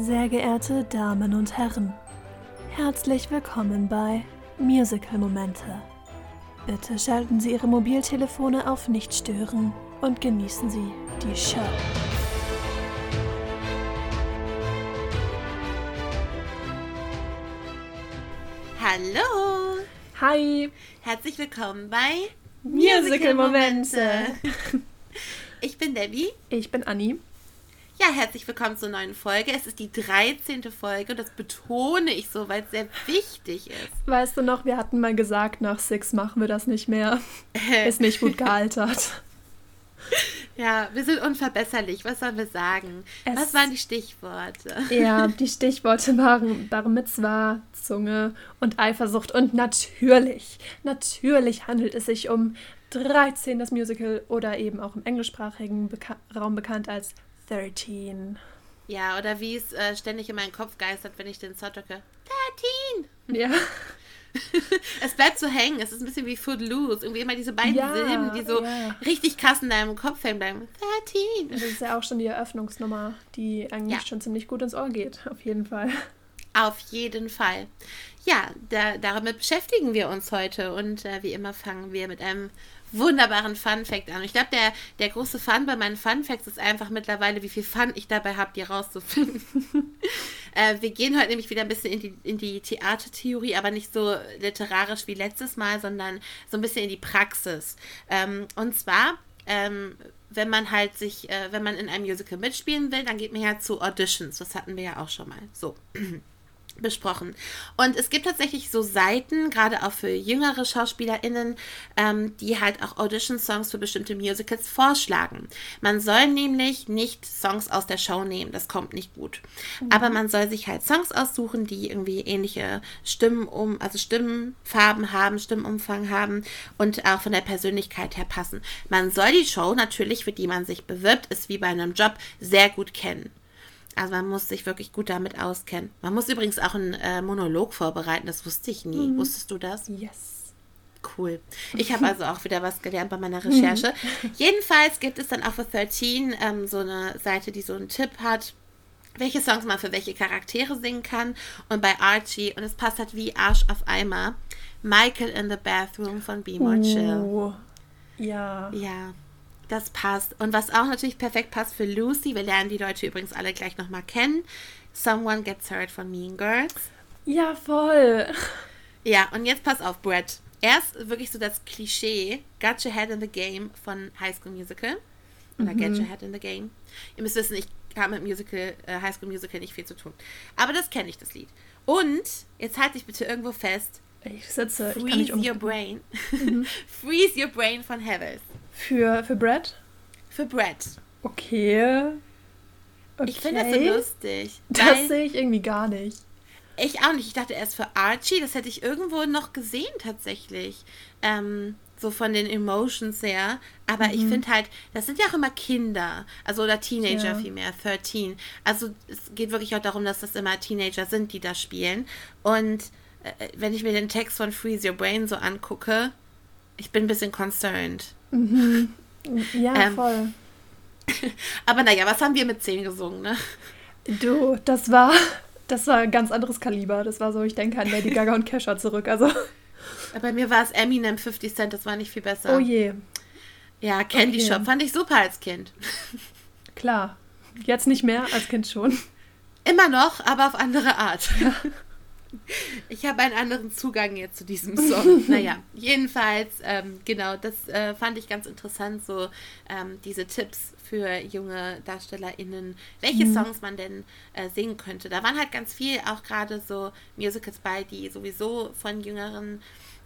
Sehr geehrte Damen und Herren, herzlich willkommen bei Musical Momente. Bitte schalten Sie Ihre Mobiltelefone auf Nicht stören und genießen Sie die Show. Hallo! Hi! Herzlich willkommen bei Musical Momente. Ich bin Debbie. Ich bin Anni. Ja, herzlich willkommen zur neuen Folge. Es ist die 13. Folge und das betone ich so, weil es sehr wichtig ist. Weißt du noch, wir hatten mal gesagt, nach Six machen wir das nicht mehr. Ist nicht gut gealtert. Ja, wir sind unverbesserlich. Was sollen wir sagen? Es- Was waren die Stichworte? Ja, die Stichworte waren Bar Mitzvah, Zunge und Eifersucht. Und natürlich, natürlich handelt es sich um 13, das Musical, oder eben auch im englischsprachigen Beka Raum bekannt als 13. Ja, oder wie es äh, ständig in meinen Kopf geistert, wenn ich den Sound drücke. 13! Ja, Es bleibt so hängen. Es ist ein bisschen wie Footloose. Irgendwie immer diese beiden Ja, Silben, die so ja. richtig krass in deinem Kopf hängen bleiben. 13! das ist ja auch schon die Eröffnungsnummer, die eigentlich Ja. schon ziemlich gut ins Ohr geht, auf jeden Fall. Auf jeden Fall. Ja, da, damit beschäftigen wir uns heute und äh, wie immer fangen wir mit einem wunderbaren Fun Fact an. Ich glaube, der, der große Fun bei meinen Fun Facts ist einfach mittlerweile, wie viel Fun ich dabei habe, die rauszufinden. äh, wir gehen heute nämlich wieder ein bisschen in die, in die Theatertheorie, aber nicht so literarisch wie letztes Mal, sondern so ein bisschen in die Praxis. Ähm, und zwar ähm, wenn man halt sich, äh, wenn man in einem Musical mitspielen will, dann geht man ja zu Auditions. Das hatten wir ja auch schon mal. So. besprochen. Und es gibt tatsächlich so Seiten, gerade auch für jüngere SchauspielerInnen, ähm, die halt auch Audition-Songs für bestimmte Musicals vorschlagen. Man soll nämlich nicht Songs aus der Show nehmen, das kommt nicht gut. Aber man soll sich halt Songs aussuchen, die irgendwie ähnliche Stimmen um, also Stimmenfarben haben, Stimmumfang haben und auch von der Persönlichkeit her passen. Man soll die Show natürlich, für die man sich bewirbt, ist wie bei einem Job, sehr gut kennen. Also man muss sich wirklich gut damit auskennen. Man muss übrigens auch einen äh, Monolog vorbereiten, das wusste ich nie. Wusstest du das? Yes. Cool. Ich habe also auch wieder was gelernt bei meiner Recherche. Jedenfalls gibt es dann auch für 13 ähm, so eine Seite, die so einen Tipp hat, welche Songs man für welche Charaktere singen kann. Und bei Archie, und es passt halt wie Arsch auf Eimer, Michael in the Bathroom von Be More Chill. Oh. Ja. Ja, das passt. Und was auch natürlich perfekt passt für Lucy, wir lernen die Leute übrigens alle gleich nochmal kennen. Someone Gets Hurt von Mean Girls. Ja, voll. Ja, und jetzt pass auf, Brett. Erst wirklich so das Klischee, Got Your Head in the Game von High School Musical. Oder Get Your Head in the Game. Ihr müsst wissen, ich habe mit Musical, äh, High School Musical nicht viel zu tun. Aber das kenne ich, das Lied. Und, jetzt halt dich bitte irgendwo fest, Ich sitze, ich kann Freeze nicht um. Your Brain. Freeze Your Brain von Heathers. Für, für Brad? Für Brett. Okay. okay. Ich finde das so lustig. Das sehe ich irgendwie gar nicht. Ich auch nicht. Ich dachte erst für Archie, das hätte ich irgendwo noch gesehen tatsächlich. Ähm, so von den Emotions her. Aber ich finde halt, das sind ja auch immer Kinder. Also oder Teenager Ja. vielmehr, 13. Also es geht wirklich auch darum, dass das immer Teenager sind, die da spielen. Und wenn ich mir den Text von Freeze Your Brain so angucke, ich bin ein bisschen concerned. Ja, Ähm, voll. Aber naja, was haben wir mit 10 gesungen, ne? Du, das war, das war ein ganz anderes Kaliber. Das war so, ich denke an Lady Gaga und Kesha zurück. Also, Bei mir war es Eminem 50 Cent, das war nicht viel besser. oh je, Ja, Candy Okay. Shop fand ich super als Kind. klar. Jetzt nicht mehr, als Kind schon. Immer noch, aber auf andere Art. Ich habe einen anderen Zugang jetzt zu diesem Song. naja, jedenfalls, ähm, genau, das äh, fand ich ganz interessant, so ähm, diese Tipps für junge DarstellerInnen, welche Songs man denn äh, singen könnte. Da waren halt ganz viel auch gerade so Musicals bei, die sowieso von Jüngeren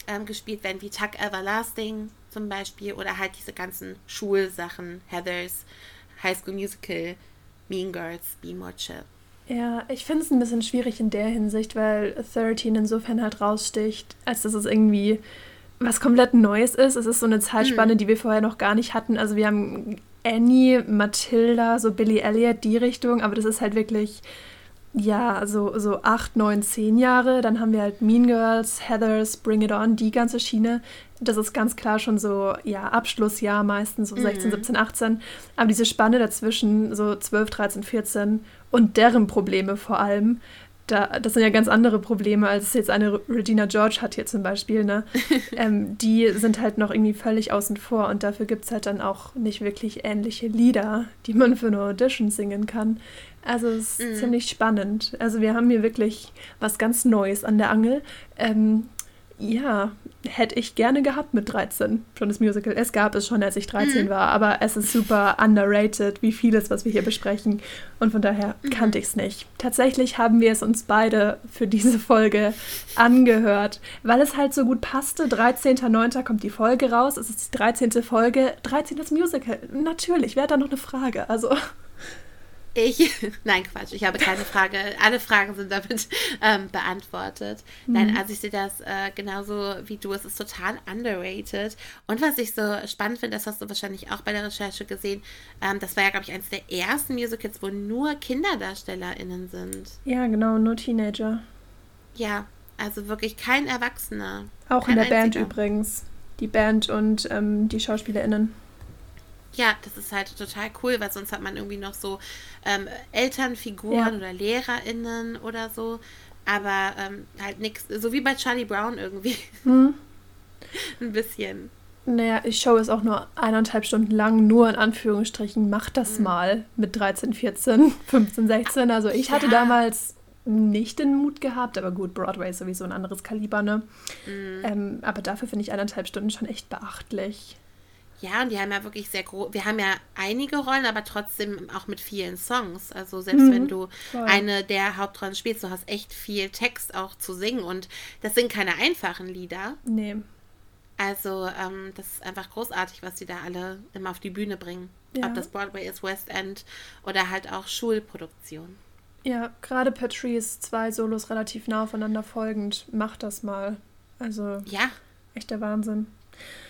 ähm, gespielt werden, wie Tuck Everlasting zum Beispiel oder halt diese ganzen Schulsachen, Heathers, High School Musical, Mean Girls, Be More Chill. Ja, ich finde es ein bisschen schwierig in der Hinsicht, weil 13 insofern halt raussticht, als dass es irgendwie was komplett Neues ist. Es ist so eine Zeitspanne, die wir vorher noch gar nicht hatten. Also wir haben Annie, Matilda, so Billy Elliot, die Richtung, aber das ist halt wirklich ja, so, so acht, neun, zehn Jahre. Dann haben wir halt Mean Girls, Heathers, Bring It On, die ganze Schiene. Das ist ganz klar schon so, ja, Abschlussjahr meistens, so 16, mhm. 17, 18. Aber diese Spanne dazwischen, so 12, 13, 14 und deren Probleme vor allem, da, das sind ja ganz andere Probleme, als jetzt eine Regina George hat hier zum Beispiel, ne? ähm, die sind halt noch irgendwie völlig außen vor und dafür gibt es halt dann auch nicht wirklich ähnliche Lieder, die man für eine Audition singen kann. Also es ist mhm. ziemlich spannend. Also wir haben hier wirklich was ganz Neues an der Angel. Ähm, ja, hätte ich gerne gehabt mit 13, schon das Musical. Es gab es schon, als ich 13 mhm. war, aber es ist super underrated, wie vieles, was wir hier besprechen. Und von daher mhm. kannte ich es nicht. Tatsächlich haben wir es uns beide für diese Folge angehört, weil es halt so gut passte. 13.09. kommt die Folge raus. Es ist die 13. Folge. 13. das Musical. Natürlich, wer hat da noch eine Frage? Also. Ich, nein, Quatsch, ich habe keine Frage. Alle Fragen sind damit ähm, beantwortet. Mhm. Nein, also ich sehe das äh, genauso wie du. Es ist total underrated. Und was ich so spannend finde, das hast du wahrscheinlich auch bei der Recherche gesehen, ähm, das war ja, glaube ich, eines der ersten Musicals, wo nur KinderdarstellerInnen sind. Ja, genau, nur Teenager. Ja, also wirklich kein Erwachsener. Auch kein in der einziger. Band übrigens. Die Band und ähm, die SchauspielerInnen. Ja, das ist halt total cool, weil sonst hat man irgendwie noch so ähm, Elternfiguren ja. oder LehrerInnen oder so. Aber ähm, halt nichts, so wie bei Charlie Brown irgendwie. Hm. Ein bisschen. Naja, die Show ist auch nur eineinhalb Stunden lang, nur in Anführungsstrichen. Macht das mhm. mal mit 13, 14, 15, 16. Also ich ja. hatte damals nicht den Mut gehabt, aber gut, Broadway ist sowieso ein anderes Kaliber, ne? Mhm. Ähm, aber dafür finde ich eineinhalb Stunden schon echt beachtlich. Ja, und die haben ja wirklich sehr groß. Wir haben ja einige Rollen, aber trotzdem auch mit vielen Songs. Also selbst mhm, wenn du voll. eine der Hauptrollen spielst, du hast echt viel Text auch zu singen und das sind keine einfachen Lieder. Nee. Also ähm, das ist einfach großartig, was die da alle immer auf die Bühne bringen. Ja. Ob das Broadway ist, West End oder halt auch Schulproduktion. Ja, gerade Patrice, zwei Solos relativ nah aufeinander folgend, macht das mal. Also ja. echt der Wahnsinn.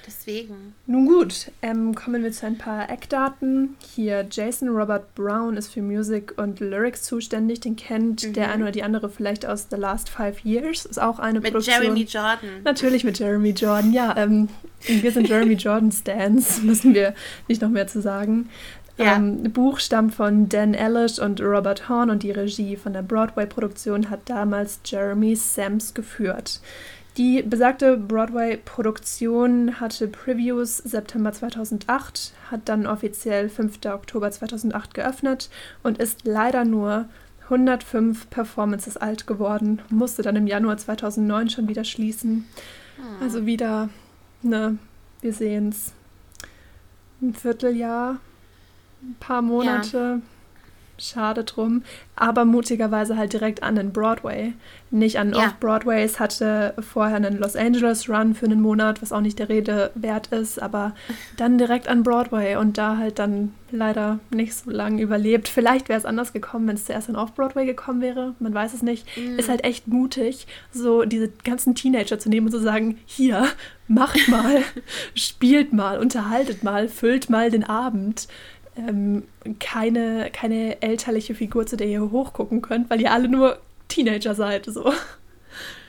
Deswegen. Nun gut, ähm, kommen wir zu ein paar Eckdaten. Hier, Jason Robert Brown ist für Musik und Lyrics zuständig. Den kennt mhm. der eine oder die andere vielleicht aus The Last Five Years. Ist auch eine mit Produktion. Mit Jeremy Jordan. Natürlich mit Jeremy Jordan, ja. Ähm, wir sind Jeremy Jordan-Stans, müssen wir nicht noch mehr zu sagen. Ja. Ähm, Buch stammt von Dan Ellish und Robert Horn und die Regie von der Broadway-Produktion hat damals Jeremy Sams geführt. Die besagte Broadway-Produktion hatte Previews September 2008, hat dann offiziell 5. Oktober 2008 geöffnet und ist leider nur 105 Performances alt geworden, musste dann im Januar 2009 schon wieder schließen. Hm. Also wieder, ne, wir sehen es, ein Vierteljahr, ein paar Monate. Ja. Schade drum. Aber mutigerweise halt direkt an den Broadway. Nicht an ja. Off-Broadway. Es hatte vorher einen Los Angeles Run für einen Monat, was auch nicht der Rede wert ist. Aber dann direkt an Broadway und da halt dann leider nicht so lange überlebt. Vielleicht wäre es anders gekommen, wenn es zuerst an Off-Broadway gekommen wäre. Man weiß es nicht. Mhm. Ist halt echt mutig, so diese ganzen Teenager zu nehmen und zu sagen: Hier, macht mal, spielt mal, unterhaltet mal, füllt mal den Abend ähm, keine, keine elterliche Figur, zu der ihr hochgucken könnt, weil ihr alle nur Teenager seid. So.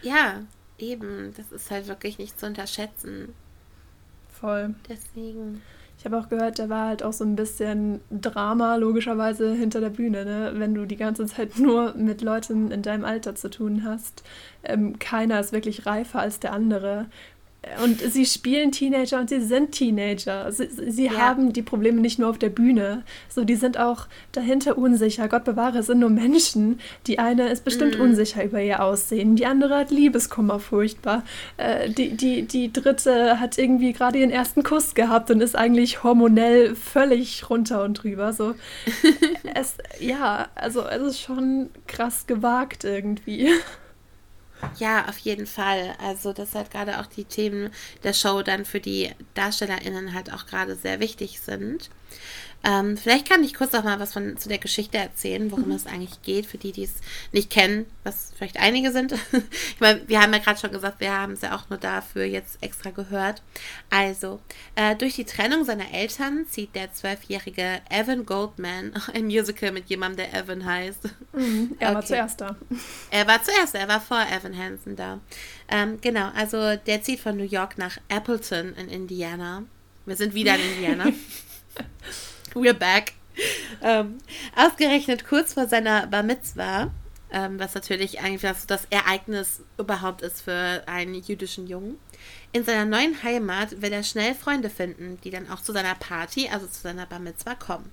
Ja, eben. Das ist halt wirklich nicht zu unterschätzen. Voll. Deswegen. Ich habe auch gehört, da war halt auch so ein bisschen Drama, logischerweise, hinter der Bühne, ne? Wenn du die ganze Zeit nur mit Leuten in deinem Alter zu tun hast. Ähm, keiner ist wirklich reifer als der andere. Und sie spielen Teenager und sie sind Teenager. Sie, sie ja. haben die Probleme nicht nur auf der Bühne. So, die sind auch dahinter unsicher. Gott bewahre, es sind nur Menschen. Die eine ist bestimmt mm. unsicher über ihr Aussehen. Die andere hat Liebeskummer furchtbar. Äh, die, die, die dritte hat irgendwie gerade ihren ersten Kuss gehabt und ist eigentlich hormonell völlig runter und drüber. So, es, ja, also es ist schon krass gewagt irgendwie. Ja, auf jeden Fall. Also, dass halt gerade auch die Themen der Show dann für die DarstellerInnen halt auch gerade sehr wichtig sind. Ähm, vielleicht kann ich kurz auch mal was von, zu der Geschichte erzählen, worum mhm. es eigentlich geht, für die, die es nicht kennen, was vielleicht einige sind. ich meine, wir haben ja gerade schon gesagt, wir haben es ja auch nur dafür jetzt extra gehört. Also, äh, durch die Trennung seiner Eltern zieht der zwölfjährige Evan Goldman ein Musical mit jemandem, der Evan heißt. Mhm, er okay. war zuerst da. Er war zuerst, er war vor Evan Hansen da. Ähm, genau, also der zieht von New York nach Appleton in Indiana. Wir sind wieder in Indiana. We're back. Ähm, ausgerechnet kurz vor seiner Bar Mitzwa, ähm, was natürlich eigentlich das, das Ereignis überhaupt ist für einen jüdischen Jungen. In seiner neuen Heimat will er schnell Freunde finden, die dann auch zu seiner Party, also zu seiner Bar Mitzwa, kommen.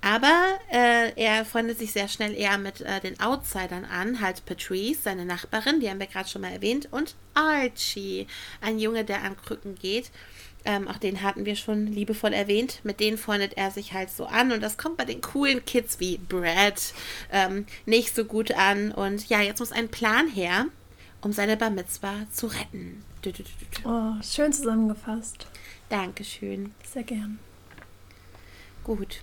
Aber äh, er freundet sich sehr schnell eher mit äh, den Outsidern an, halt Patrice, seine Nachbarin, die haben wir gerade schon mal erwähnt, und Archie, ein Junge, der an Krücken geht. Ähm, auch den hatten wir schon liebevoll erwähnt. Mit denen freundet er sich halt so an. Und das kommt bei den coolen Kids wie Brad ähm, nicht so gut an. Und ja, jetzt muss ein Plan her, um seine Bar Mitzwa zu retten. Oh, schön zusammengefasst. Dankeschön. Sehr gern. Gut.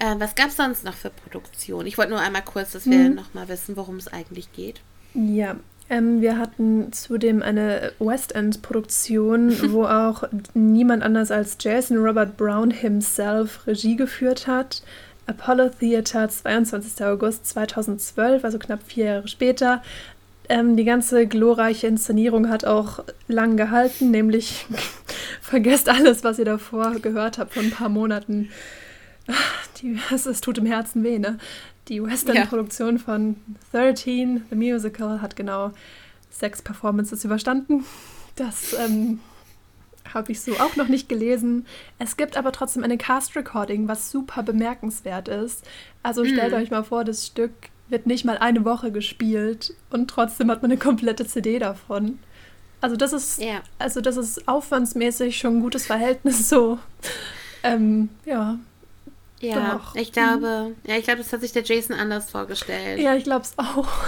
Äh, was gab es sonst noch für Produktion? Ich wollte nur einmal kurz, dass wir hm. nochmal wissen, worum es eigentlich geht. Ja, ähm, wir hatten zudem eine West End-Produktion, wo auch niemand anders als Jason Robert Brown himself Regie geführt hat. Apollo Theater, 22. August 2012, also knapp vier Jahre später. Ähm, die ganze glorreiche Inszenierung hat auch lang gehalten, nämlich vergesst alles, was ihr davor gehört habt vor ein paar Monaten. Die, es, es tut im Herzen weh, ne? Die Western-Produktion ja. von 13, The Musical, hat genau sechs Performances überstanden. Das ähm, habe ich so auch noch nicht gelesen. Es gibt aber trotzdem eine Cast-Recording, was super bemerkenswert ist. Also stellt mm. euch mal vor, das Stück wird nicht mal eine Woche gespielt und trotzdem hat man eine komplette CD davon. Also das ist, yeah. also das ist aufwandsmäßig schon ein gutes Verhältnis so. Ähm, ja, ja, Doch. ich glaube, ja, ich glaube, das hat sich der Jason anders vorgestellt. Ja, ich glaube es auch.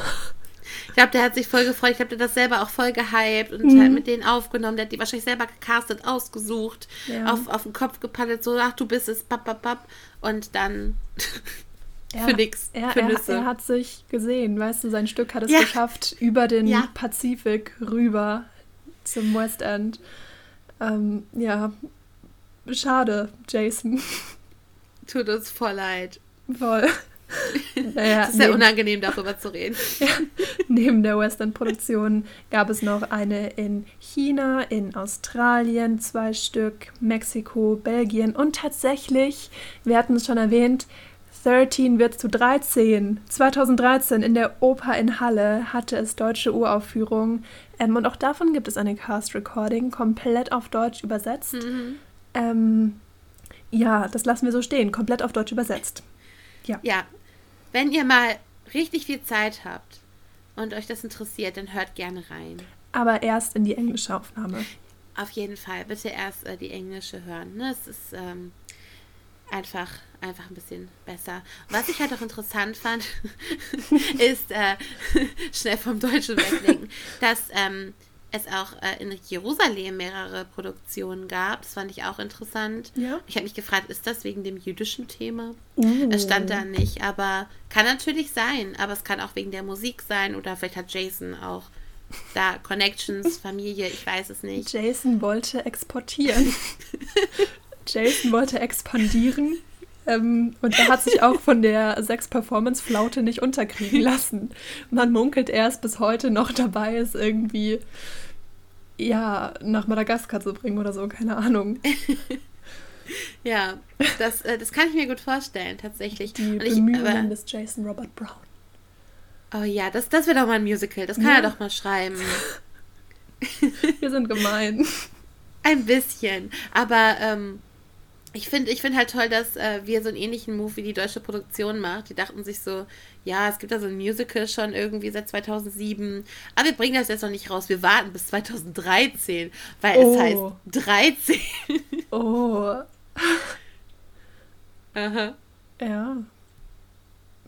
Ich glaube, der hat sich voll gefreut. Ich glaube, der hat das selber auch voll gehypt und mhm. hat mit denen aufgenommen. Der hat die wahrscheinlich selber gecastet, ausgesucht, ja. auf, auf den Kopf gepaddelt, so, ach, du bist es, papp, papp, papp. Und dann ja, für nix, er, für Nüsse. Er, er, hat sich gesehen, weißt du, sein Stück hat es ja. geschafft, über den. Pazifik rüber zum West End. Ähm, ja, schade, Jason. Tut uns voll leid. Voll. Naja, es ist sehr unangenehm, darüber zu reden. ja, neben der Western-Produktion gab es noch eine in China, in Australien, zwei Stück, Mexiko, Belgien und tatsächlich, wir hatten es schon erwähnt, 13 wird zu 13. 2013 in der Oper in Halle hatte es deutsche Uraufführungen ähm, und auch davon gibt es eine Cast-Recording, komplett auf Deutsch übersetzt. Mhm. Ähm, ja, das lassen wir so stehen, komplett auf Deutsch übersetzt. Ja. Ja. Wenn ihr mal richtig viel Zeit habt und euch das interessiert, dann hört gerne rein. Aber erst in die englische Aufnahme. Auf jeden Fall. Bitte erst äh, die englische hören. Ne? Es ist ähm, einfach, einfach ein bisschen besser. Was ich halt auch interessant fand, ist äh, schnell vom Deutschen weglenken, dass ähm, es auch äh, in Jerusalem mehrere Produktionen gab. Das fand ich auch interessant. Ja. Ich habe mich gefragt, ist das wegen dem jüdischen Thema? Uh. Es stand da nicht, aber kann natürlich sein. Aber es kann auch wegen der Musik sein oder vielleicht hat Jason auch da Connections, Familie, ich weiß es nicht. Jason wollte exportieren. Jason wollte expandieren. Ähm, und er hat sich auch von der Sex-Performance-Flaute nicht unterkriegen lassen. Man munkelt erst bis heute noch dabei ist, irgendwie ja, nach Madagaskar zu bringen oder so, keine Ahnung. ja, das, äh, das kann ich mir gut vorstellen, tatsächlich. Die Und Bemühungen des Jason Robert Brown. Oh ja, das, das wäre doch mal ein Musical. Das kann ja. er doch mal schreiben. Wir sind gemein. Ein bisschen. Aber ähm, ich finde ich find halt toll, dass äh, wir so einen ähnlichen Move wie die deutsche Produktion macht. Die dachten sich so, ja, es gibt da so ein Musical schon irgendwie seit 2007, aber wir bringen das jetzt noch nicht raus. Wir warten bis 2013, weil oh. es heißt 13. oh. Aha. Ja.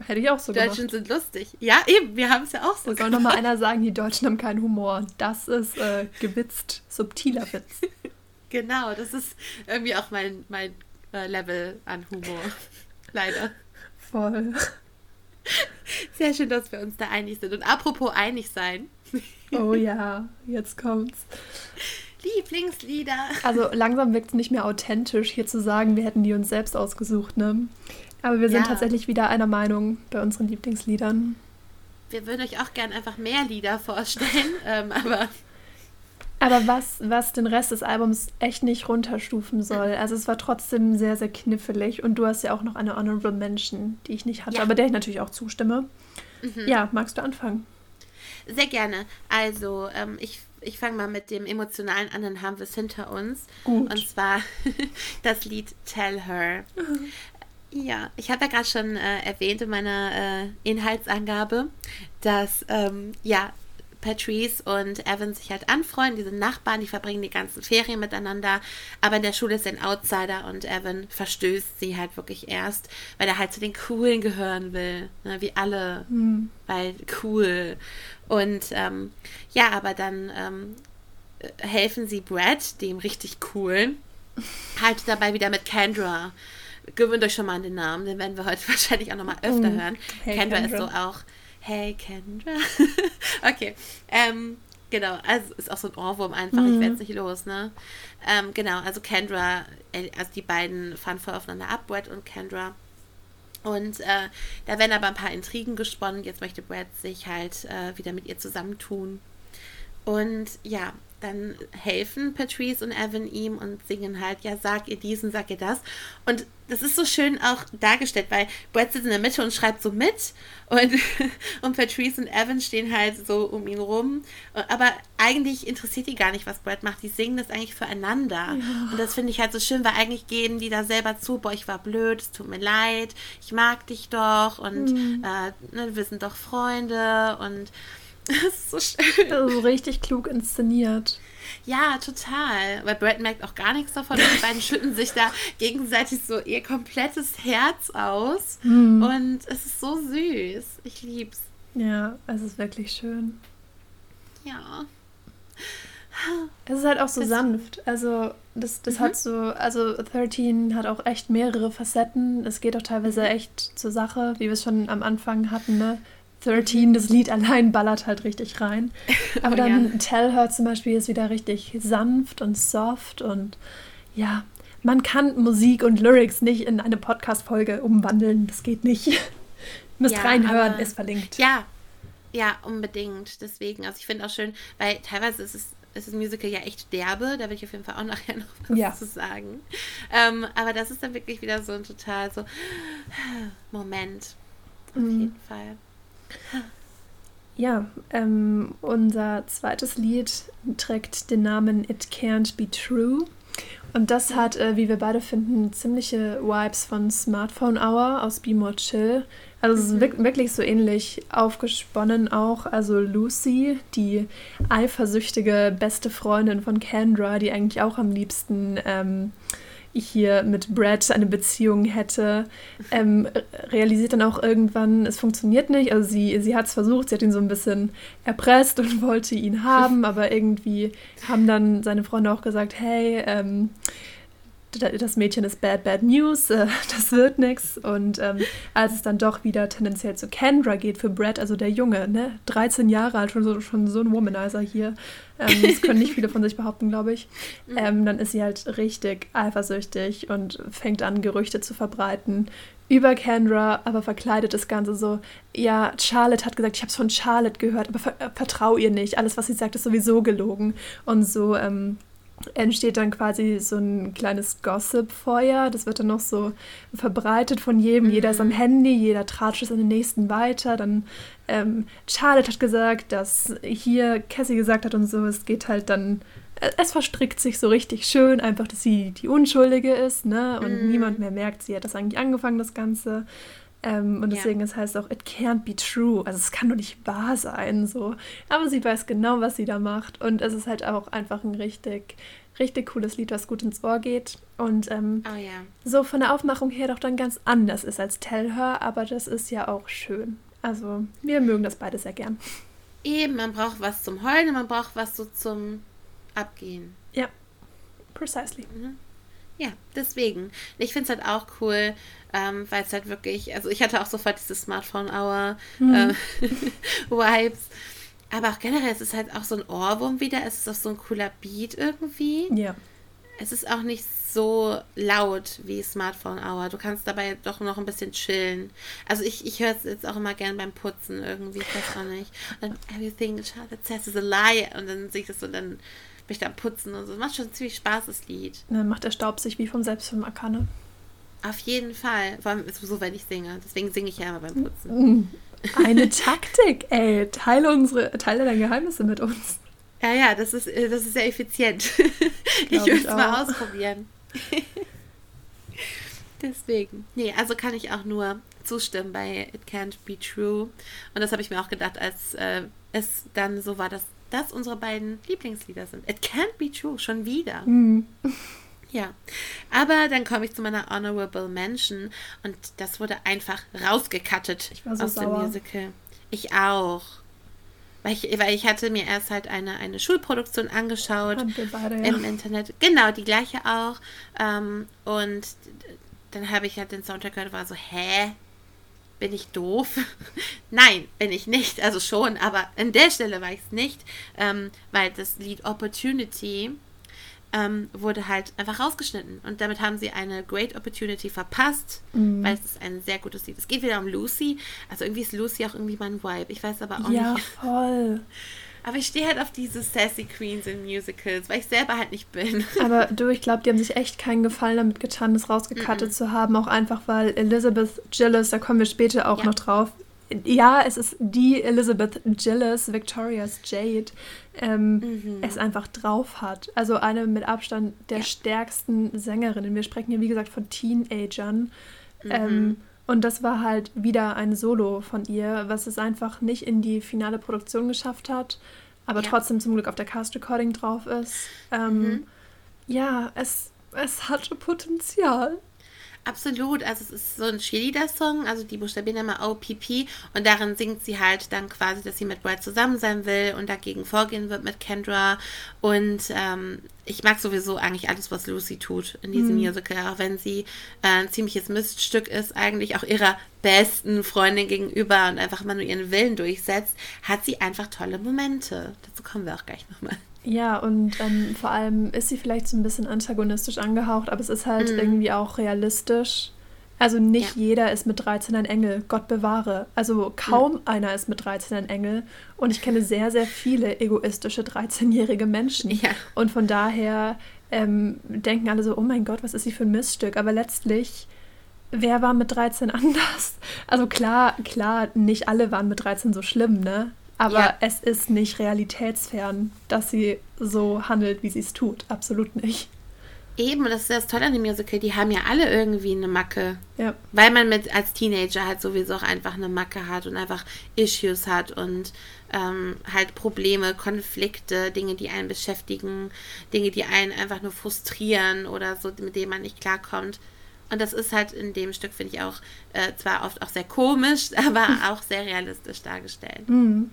Hätte ich auch so Die Deutschen sind lustig. Ja, eben, wir haben es ja auch so soll noch mal einer sagen, die Deutschen haben keinen Humor. Das ist äh, gewitzt, subtiler Witz. Genau, das ist irgendwie auch mein, mein äh, Level an Humor. Leider. Voll. Sehr schön, dass wir uns da einig sind. Und apropos einig sein. Oh ja, jetzt kommt's. Lieblingslieder. Also langsam wirkt es nicht mehr authentisch, hier zu sagen, wir hätten die uns selbst ausgesucht, ne? Aber wir sind Ja. tatsächlich wieder einer Meinung bei unseren Lieblingsliedern. Wir würden euch auch gern einfach mehr Lieder vorstellen, ähm, aber Aber was, was den Rest des Albums echt nicht runterstufen soll. Also es war trotzdem sehr, sehr knifflig. Und du hast ja auch noch eine Honorable Mention, die ich nicht hatte, Ja. aber der ich natürlich auch zustimme. Ja, magst du anfangen? sehr gerne. Also, ähm, ich, ich fange mal mit dem Emotionalen an, dann haben wir es hinter uns. Gut. Und zwar das Lied Tell Her. Ja, ich habe ja gerade schon äh, erwähnt in meiner äh, Inhaltsangabe, dass ähm, ja Patrice und Evan sich halt anfreunden, die sind Nachbarn, die verbringen die ganzen Ferien miteinander, aber in der Schule ist er ein Outsider und Evan verstößt sie halt wirklich erst, weil er halt zu den Coolen gehören will, ne, wie alle, weil cool. Und ähm, ja, aber dann ähm, äh, helfen sie Brad, dem richtig coolen, halt dabei wieder mit Kendra. Gewöhnt euch schon mal an den Namen, den werden wir heute wahrscheinlich auch nochmal öfter Mm. hören. Hey, Kendra, ist Kendra. so auch, hey Kendra. okay, ähm, genau, also ist auch so ein Ohrwurm einfach, ich werde es nicht los, ne? Ähm, genau, also Kendra, äh, also die beiden fahren voll aufeinander ab, Brad und Kendra. Und äh, da werden aber ein paar Intrigen gesponnen. Jetzt möchte Brad sich halt äh, wieder mit ihr zusammentun. Und ja, dann helfen Patrice und Evan ihm und singen halt, ja, sag ihr diesen, sag ihr das. Und das ist so schön auch dargestellt, weil Brad sitzt in der Mitte und schreibt so mit und, und Patrice und Evan stehen halt so um ihn rum. Aber eigentlich interessiert die gar nicht, was Brad macht. Die singen das eigentlich füreinander. Und das finde ich halt so schön, weil eigentlich gehen die da selber zu, boah, ich war blöd, es tut mir leid, ich mag dich doch und äh, ne, wir sind doch Freunde und das ist so schön. Also richtig klug inszeniert. Ja, total. Weil Brad merkt auch gar nichts davon. Und die beiden schütten sich da gegenseitig so ihr komplettes Herz aus. Und es ist so süß. Ich lieb's. Ja, es ist wirklich schön. Ja. Es ist halt auch so Das- sanft. Also, das, das Mhm. hat so, also 13 hat auch echt mehrere Facetten. Es geht auch teilweise Mhm. echt zur Sache, wie wir es schon am Anfang hatten, ne? 13, das Lied allein ballert halt richtig rein. Aber dann ja. Tell Her zum Beispiel ist wieder richtig sanft und soft und ja, man kann Musik und Lyrics nicht in eine Podcast-Folge umwandeln. Das geht nicht. Müsst Ja, reinhören, aber- ist verlinkt. Ja. Ja, unbedingt. Deswegen, also ich finde auch schön, weil teilweise ist es, ist das Musical ja echt derbe. Da will ich auf jeden Fall auch nachher noch was Ja. zu sagen. Ähm, aber das ist dann wirklich wieder so ein total so Moment. Auf Mhm. jeden Fall. Ja, ähm, unser zweites Lied trägt den Namen It Can't Be True. Und das hat, äh, wie wir beide finden, ziemliche Vibes von Smartphone Hour aus Be More Chill. Also es ist wirk- wirklich so ähnlich aufgesponnen auch. Also Lucy, die eifersüchtige beste Freundin von Kendra, die eigentlich auch am liebsten ähm, hier mit Brad eine Beziehung hätte, ähm, realisiert dann auch irgendwann, es funktioniert nicht. Also sie, sie hat es versucht, sie hat ihn so ein bisschen erpresst und wollte ihn haben, aber irgendwie haben dann seine Freunde auch gesagt, hey, ähm, das Mädchen ist bad, bad news, äh, das wird nichts. Und ähm, als es dann doch wieder tendenziell zu Kendra geht für Brad, also der Junge, ne, 13 Jahre alt, schon so, schon so ein Womanizer hier, ähm, das können nicht viele von sich behaupten, glaube ich, ähm, dann ist sie halt richtig eifersüchtig und fängt an, Gerüchte zu verbreiten über Kendra, aber verkleidet das Ganze so, ja, Charlotte hat gesagt, ich habe es von Charlotte gehört, aber ver äh, vertrau ihr nicht, alles, was sie sagt, ist sowieso gelogen. Und so ähm, entsteht dann quasi so ein kleines Gossip-Feuer. Das wird dann noch so verbreitet von jedem. Jeder ist am Handy, jeder tratscht es an den nächsten weiter. Dann ähm, Charlotte hat gesagt, dass hier Cassie gesagt hat und so. Es geht halt dann, äh, es verstrickt sich so richtig schön, einfach, dass sie die Unschuldige ist, ne? Und Mhm. niemand mehr merkt, sie hat das eigentlich angefangen, das Ganze. Ähm, und deswegen ja. es heißt auch, it can't be true. Also es kann doch nicht wahr sein. So. Aber sie weiß genau, was sie da macht. Und es ist halt auch einfach ein richtig, richtig cooles Lied, was gut ins Ohr geht. Und ähm, oh, ja. so von der Aufmachung her doch dann ganz anders ist als Tell Her, aber das ist ja auch schön. Also wir mögen das beide sehr gern. Eben, man braucht was zum Heulen und man braucht was so zum Abgehen. Ja, precisely. Mhm. Ja, deswegen. Ich finde es halt auch cool, ähm, weil es halt wirklich, also ich hatte auch sofort diese Smartphone-Hour mhm. äh, Vibes. Aber auch generell, es ist halt auch so ein Ohrwurm wieder. Es ist auch so ein cooler Beat irgendwie. Ja. Es ist auch nicht so laut wie Smartphone Hour. Du kannst dabei doch noch ein bisschen chillen. Also ich, ich höre es jetzt auch immer gern beim Putzen irgendwie. Ich weiß auch nicht. Und everything Charlotte says is a lie. Und dann sehe ich das so, dann bin ich da putzen und so. Macht schon ziemlich Spaß, das Lied. Dann macht der Staub sich wie vom Selbstfilm-Akane. Auf jeden Fall. Vor allem so, wenn ich singe. Deswegen singe ich ja immer beim Putzen. Mm. Eine Taktik, ey. Teile, unsere, teile deine Geheimnisse mit uns. Ja, ja, das ist, äh, das ist sehr effizient. ich würde es mal ausprobieren. Deswegen. Nee, also kann ich auch nur zustimmen bei It Can't Be True. Und das habe ich mir auch gedacht, als äh, es dann so war, dass das unsere beiden Lieblingslieder sind. It Can't Be True, schon wieder. Mhm. Ja, aber dann komme ich zu meiner Honorable Mention und das wurde einfach rausgekattet so aus sauer. dem Musical. Ich auch. Weil ich, weil ich hatte mir erst halt eine, eine Schulproduktion angeschaut beide, ja. im Internet. Genau, die gleiche auch. Ähm, und dann habe ich halt den Soundtrack gehört und war so, hä? Bin ich doof? Nein, bin ich nicht. Also schon, aber an der Stelle war ich es nicht, ähm, weil das Lied Opportunity ähm, wurde halt einfach rausgeschnitten. Und damit haben sie eine Great Opportunity verpasst, mhm. weil es ist ein sehr gutes Lied. Es geht wieder um Lucy. Also irgendwie ist Lucy auch irgendwie mein Vibe. Ich weiß aber auch ja, nicht. Ja, voll. Aber ich stehe halt auf diese Sassy Queens in Musicals, weil ich selber halt nicht bin. Aber du, ich glaube, die haben sich echt keinen Gefallen damit getan, das rausgekattet mm -mm. zu haben. Auch einfach, weil Elizabeth Gillis, da kommen wir später auch ja. noch drauf, ja, es ist die Elizabeth Gillis, Victoria's Jade, ähm, mhm. es einfach drauf hat. Also eine mit Abstand der ja. stärksten Sängerinnen. Wir sprechen hier, wie gesagt, von Teenagern. Mhm. Ähm, und das war halt wieder ein Solo von ihr, was es einfach nicht in die finale Produktion geschafft hat, aber ja. trotzdem zum Glück auf der Cast Recording drauf ist. Ähm, mhm. Ja, es, es hatte Potenzial. Absolut, also es ist so ein Cheerleader-Song, also die buchstabieren immer OPP und darin singt sie halt dann quasi, dass sie mit Brad zusammen sein will und dagegen vorgehen wird mit Kendra und ähm, ich mag sowieso eigentlich alles, was Lucy tut in diesem mhm. Musical, auch wenn sie äh, ein ziemliches Miststück ist, eigentlich auch ihrer besten Freundin gegenüber und einfach immer nur ihren Willen durchsetzt, hat sie einfach tolle Momente. Dazu kommen wir auch gleich nochmal. Ja, und ähm, vor allem ist sie vielleicht so ein bisschen antagonistisch angehaucht, aber es ist halt mhm. irgendwie auch realistisch. Also nicht ja. jeder ist mit 13 ein Engel, Gott bewahre. Also kaum mhm. einer ist mit 13 ein Engel. Und ich kenne sehr, sehr viele egoistische 13-jährige Menschen. Ja. Und von daher ähm, denken alle so, oh mein Gott, was ist sie für ein Miststück? Aber letztlich, wer war mit 13 anders? Also klar, klar, nicht alle waren mit 13 so schlimm, ne? Aber ja. es ist nicht realitätsfern, dass sie so handelt, wie sie es tut. Absolut nicht. Eben, und das ist das Tolle an dem Musical, die haben ja alle irgendwie eine Macke. Ja. Weil man mit als Teenager halt sowieso auch einfach eine Macke hat und einfach Issues hat und ähm, halt Probleme, Konflikte, Dinge, die einen beschäftigen, Dinge, die einen einfach nur frustrieren oder so, mit denen man nicht klarkommt. Und das ist halt in dem Stück, finde ich auch, äh, zwar oft auch sehr komisch, aber auch sehr realistisch dargestellt. Mhm.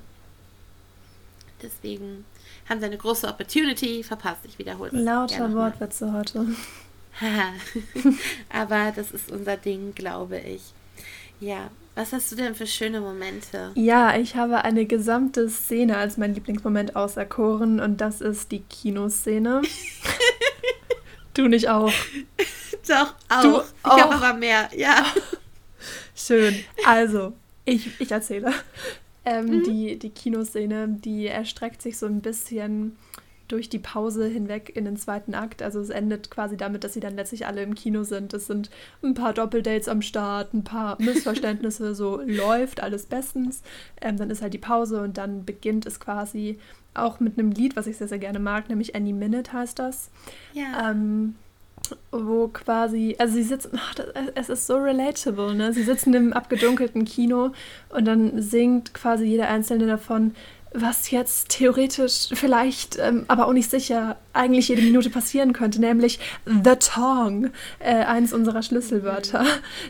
Deswegen haben sie eine große Opportunity verpasst. Ich wiederhole es. Lauter Wortwitze heute. Aber das ist unser Ding, glaube ich. Ja, was hast du denn für schöne Momente? Ja, ich habe eine gesamte Szene als mein Lieblingsmoment auserkoren und das ist die Kinoszene. du nicht auch. Doch, auch. Du ich habe aber mehr, ja. Schön. Also, ich, ich erzähle. Ähm, mhm. die, die Kinoszene, die erstreckt sich so ein bisschen durch die Pause hinweg in den zweiten Akt. Also es endet quasi damit, dass sie dann letztlich alle im Kino sind. Es sind ein paar Doppeldates am Start, ein paar Missverständnisse, so läuft alles bestens. Ähm, dann ist halt die Pause und dann beginnt es quasi auch mit einem Lied, was ich sehr, sehr gerne mag, nämlich Any Minute heißt das. Ja. Ähm, wo quasi, also sie sitzen, ach, das, es ist so relatable, ne? Sie sitzen im abgedunkelten Kino und dann singt quasi jeder einzelne davon, was jetzt theoretisch vielleicht, ähm, aber auch nicht sicher, eigentlich jede Minute passieren könnte, nämlich The Tong, äh, eines unserer Schlüsselwörter,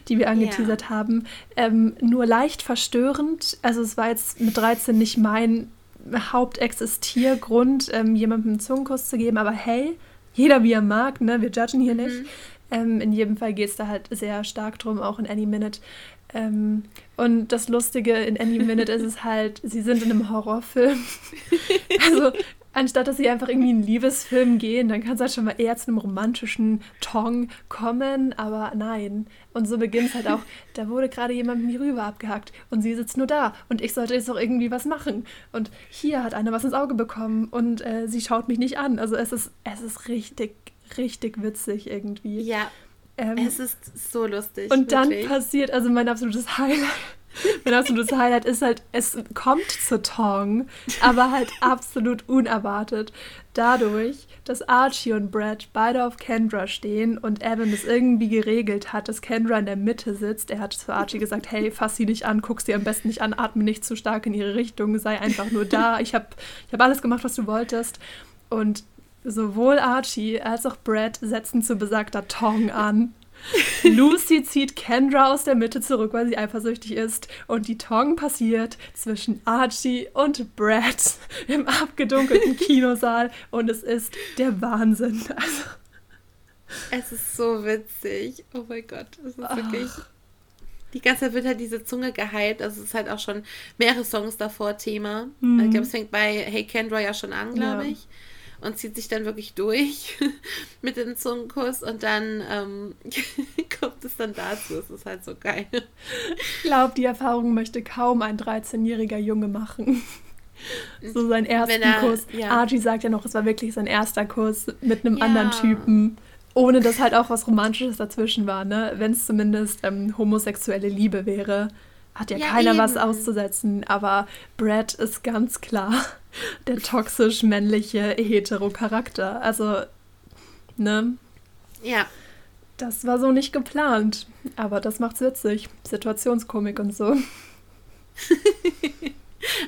die wir angeteasert yeah. haben. Ähm, nur leicht verstörend, also es war jetzt mit 13 nicht mein Hauptexistiergrund, ähm, jemandem einen Zungenkuss zu geben, aber hey, jeder wie er mag, ne? wir judgen hier nicht. Mhm. Ähm, in jedem Fall geht es da halt sehr stark drum, auch in Any Minute. Ähm, und das Lustige in Any Minute ist es halt, sie sind in einem Horrorfilm. also anstatt dass sie einfach irgendwie in einen Liebesfilm gehen, dann kann es halt schon mal eher zu einem romantischen Tong kommen, aber nein. Und so beginnt es halt auch, da wurde gerade jemand mir rüber abgehackt und sie sitzt nur da und ich sollte jetzt auch irgendwie was machen. Und hier hat einer was ins Auge bekommen und äh, sie schaut mich nicht an. Also es ist, es ist richtig, richtig witzig irgendwie. Ja, ähm, es ist so lustig. Und wirklich. dann passiert, also mein absolutes Highlight. Mein absolutes Highlight ist halt, es kommt zu Tong, aber halt absolut unerwartet. Dadurch, dass Archie und Brad beide auf Kendra stehen und Evan es irgendwie geregelt hat, dass Kendra in der Mitte sitzt. Er hat zu Archie gesagt, hey, fass sie nicht an, guck sie am besten nicht an, atme nicht zu stark in ihre Richtung, sei einfach nur da. Ich habe ich hab alles gemacht, was du wolltest. Und sowohl Archie als auch Brad setzen zu besagter Tong an. Lucy zieht Kendra aus der Mitte zurück, weil sie eifersüchtig ist. Und die Tong passiert zwischen Archie und Brad im abgedunkelten Kinosaal. Und es ist der Wahnsinn. Also. Es ist so witzig. Oh mein Gott. Es ist oh. wirklich. Die ganze Zeit wird halt diese Zunge geheilt. Also es ist halt auch schon mehrere Songs davor Thema. Mhm. Ich glaube, es fängt bei Hey Kendra ja schon an, glaube ja. ich und zieht sich dann wirklich durch mit dem Zungenkuss und dann ähm, kommt es dann dazu. Es ist halt so geil. Ich glaube, die Erfahrung möchte kaum ein 13-jähriger Junge machen. So seinen ersten er, Kuss. Ja. Archie sagt ja noch, es war wirklich sein erster Kuss mit einem ja. anderen Typen. Ohne dass halt auch was Romantisches dazwischen war, ne? Wenn es zumindest ähm, homosexuelle Liebe wäre, hat ja, ja keiner eben. was auszusetzen. Aber Brad ist ganz klar der toxisch männliche hetero-Charakter. Also, ne? Ja. Das war so nicht geplant, aber das macht's witzig. Situationskomik und so.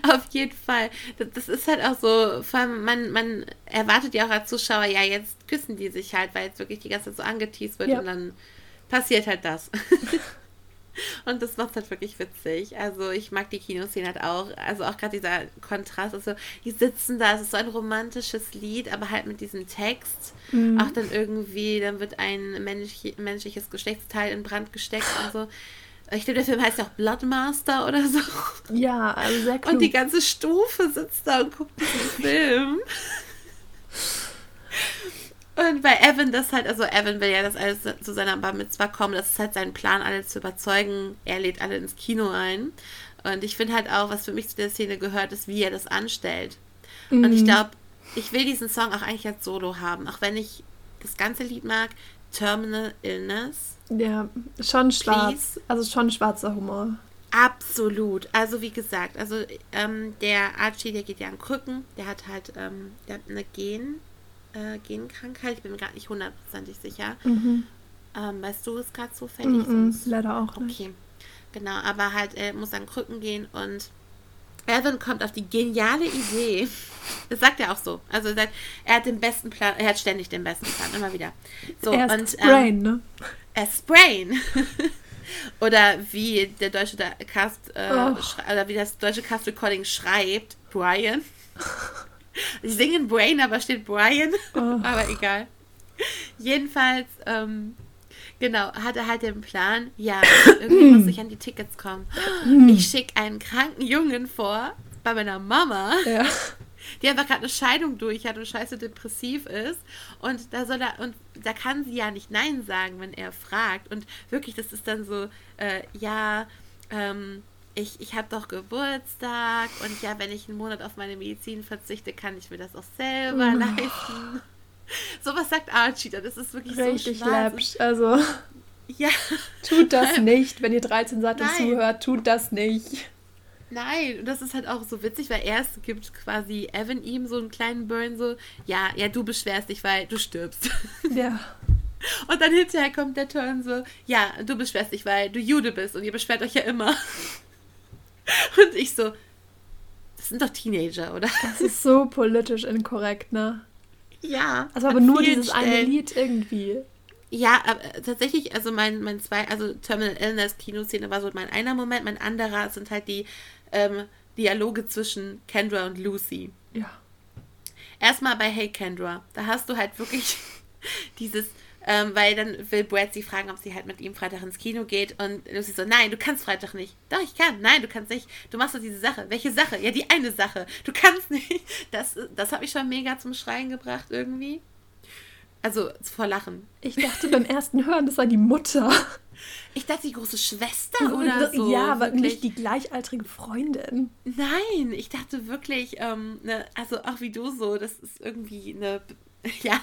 Auf jeden Fall. Das ist halt auch so, vor allem man, man erwartet ja auch als Zuschauer, ja, jetzt küssen die sich halt, weil jetzt wirklich die ganze Zeit so angeteased wird ja. und dann passiert halt das. Und das macht halt wirklich witzig. Also ich mag die Kinoszene halt auch. Also auch gerade dieser Kontrast. Also die sitzen da, es ist so ein romantisches Lied, aber halt mit diesem Text. Mhm. Auch dann irgendwie, dann wird ein menschlich, menschliches Geschlechtsteil in Brand gesteckt und so. Ich glaube, der Film heißt ja auch Bloodmaster oder so. Ja, also sehr klug. Und die ganze Stufe sitzt da und guckt diesen Film. Und bei Evan das halt, also Evan will ja, dass alles zu seiner Bar Mitzvah kommt. Das ist halt sein Plan, alle zu überzeugen. Er lädt alle ins Kino ein. Und ich finde halt auch, was für mich zu der Szene gehört, ist, wie er das anstellt. Mhm. Und ich mhm. glaube, ich will diesen Song auch eigentlich als Solo haben. Auch wenn ich das ganze Lied mag. Terminal Illness. Ja, schon schwarz. Please. Also schon schwarzer Humor. Absolut. Also wie gesagt, also ähm, der Archie, der geht ja an Krücken. Der hat halt ähm, der hat eine Gen äh, Genkrankheit. Ich bin mir gerade nicht hundertprozentig sicher. Mhm. Ähm, weißt du es gerade zufällig? Mhm, leider auch nicht. Okay, genau. Aber halt, er muss an Krücken gehen und Evan kommt auf die geniale Idee. Das sagt er auch so. Also er, sagt, er hat den besten Plan, er hat ständig den besten Plan, immer wieder. So, er ist und, Brain, ähm, ne? Er ist Brain. oder wie der deutsche Cast, äh, oh. oder wie das deutsche Cast Recording schreibt, Brian. Sie singen Brain, aber steht Brian. Oh. aber egal. Jedenfalls, ähm, genau, hat er halt den Plan, ja, irgendwie muss ich an die Tickets kommen. Ich schicke einen kranken Jungen vor bei meiner Mama. Ja. Die einfach gerade eine Scheidung durch hat und scheiße depressiv ist. Und da soll er, und da kann sie ja nicht Nein sagen, wenn er fragt. Und wirklich, das ist dann so, äh, ja, ähm, ich, ich habe doch Geburtstag und ja, wenn ich einen Monat auf meine Medizin verzichte, kann ich mir das auch selber oh. leisten. was sagt Archie dann. Das ist wirklich Richtig so läppsch. Also, ja. tut das nicht. Wenn ihr 13 seid und zuhört, tut das nicht. Nein, und das ist halt auch so witzig, weil erst gibt quasi Evan ihm so einen kleinen Burn, so, ja, ja, du beschwerst dich, weil du stirbst. Ja. Und dann hinterher kommt der Turn so, ja, du beschwerst dich, weil du Jude bist und ihr beschwert euch ja immer. Und ich so, das sind doch Teenager, oder? Das ist so politisch inkorrekt, ne? Ja. Also aber nur dieses Stellen. eine Lied irgendwie. Ja, aber tatsächlich, also mein, mein zwei, also Terminal Illness Kinoszene war so mein einer Moment, mein anderer sind halt die ähm, Dialoge zwischen Kendra und Lucy. Ja. Erstmal bei Hey Kendra, da hast du halt wirklich dieses, ähm, weil dann will Brad sie fragen, ob sie halt mit ihm Freitag ins Kino geht. Und Lucy so, nein, du kannst Freitag nicht. Doch, ich kann. Nein, du kannst nicht. Du machst doch diese Sache. Welche Sache? Ja, die eine Sache. Du kannst nicht. Das, das hat mich schon mega zum Schreien gebracht irgendwie. Also vor Lachen. Ich dachte beim ersten Hören, das war die Mutter. Ich dachte die große Schwester oder so. Ja, aber wirklich. nicht die gleichaltrige Freundin. Nein, ich dachte wirklich, ähm, ne, also auch wie du so, das ist irgendwie eine ja,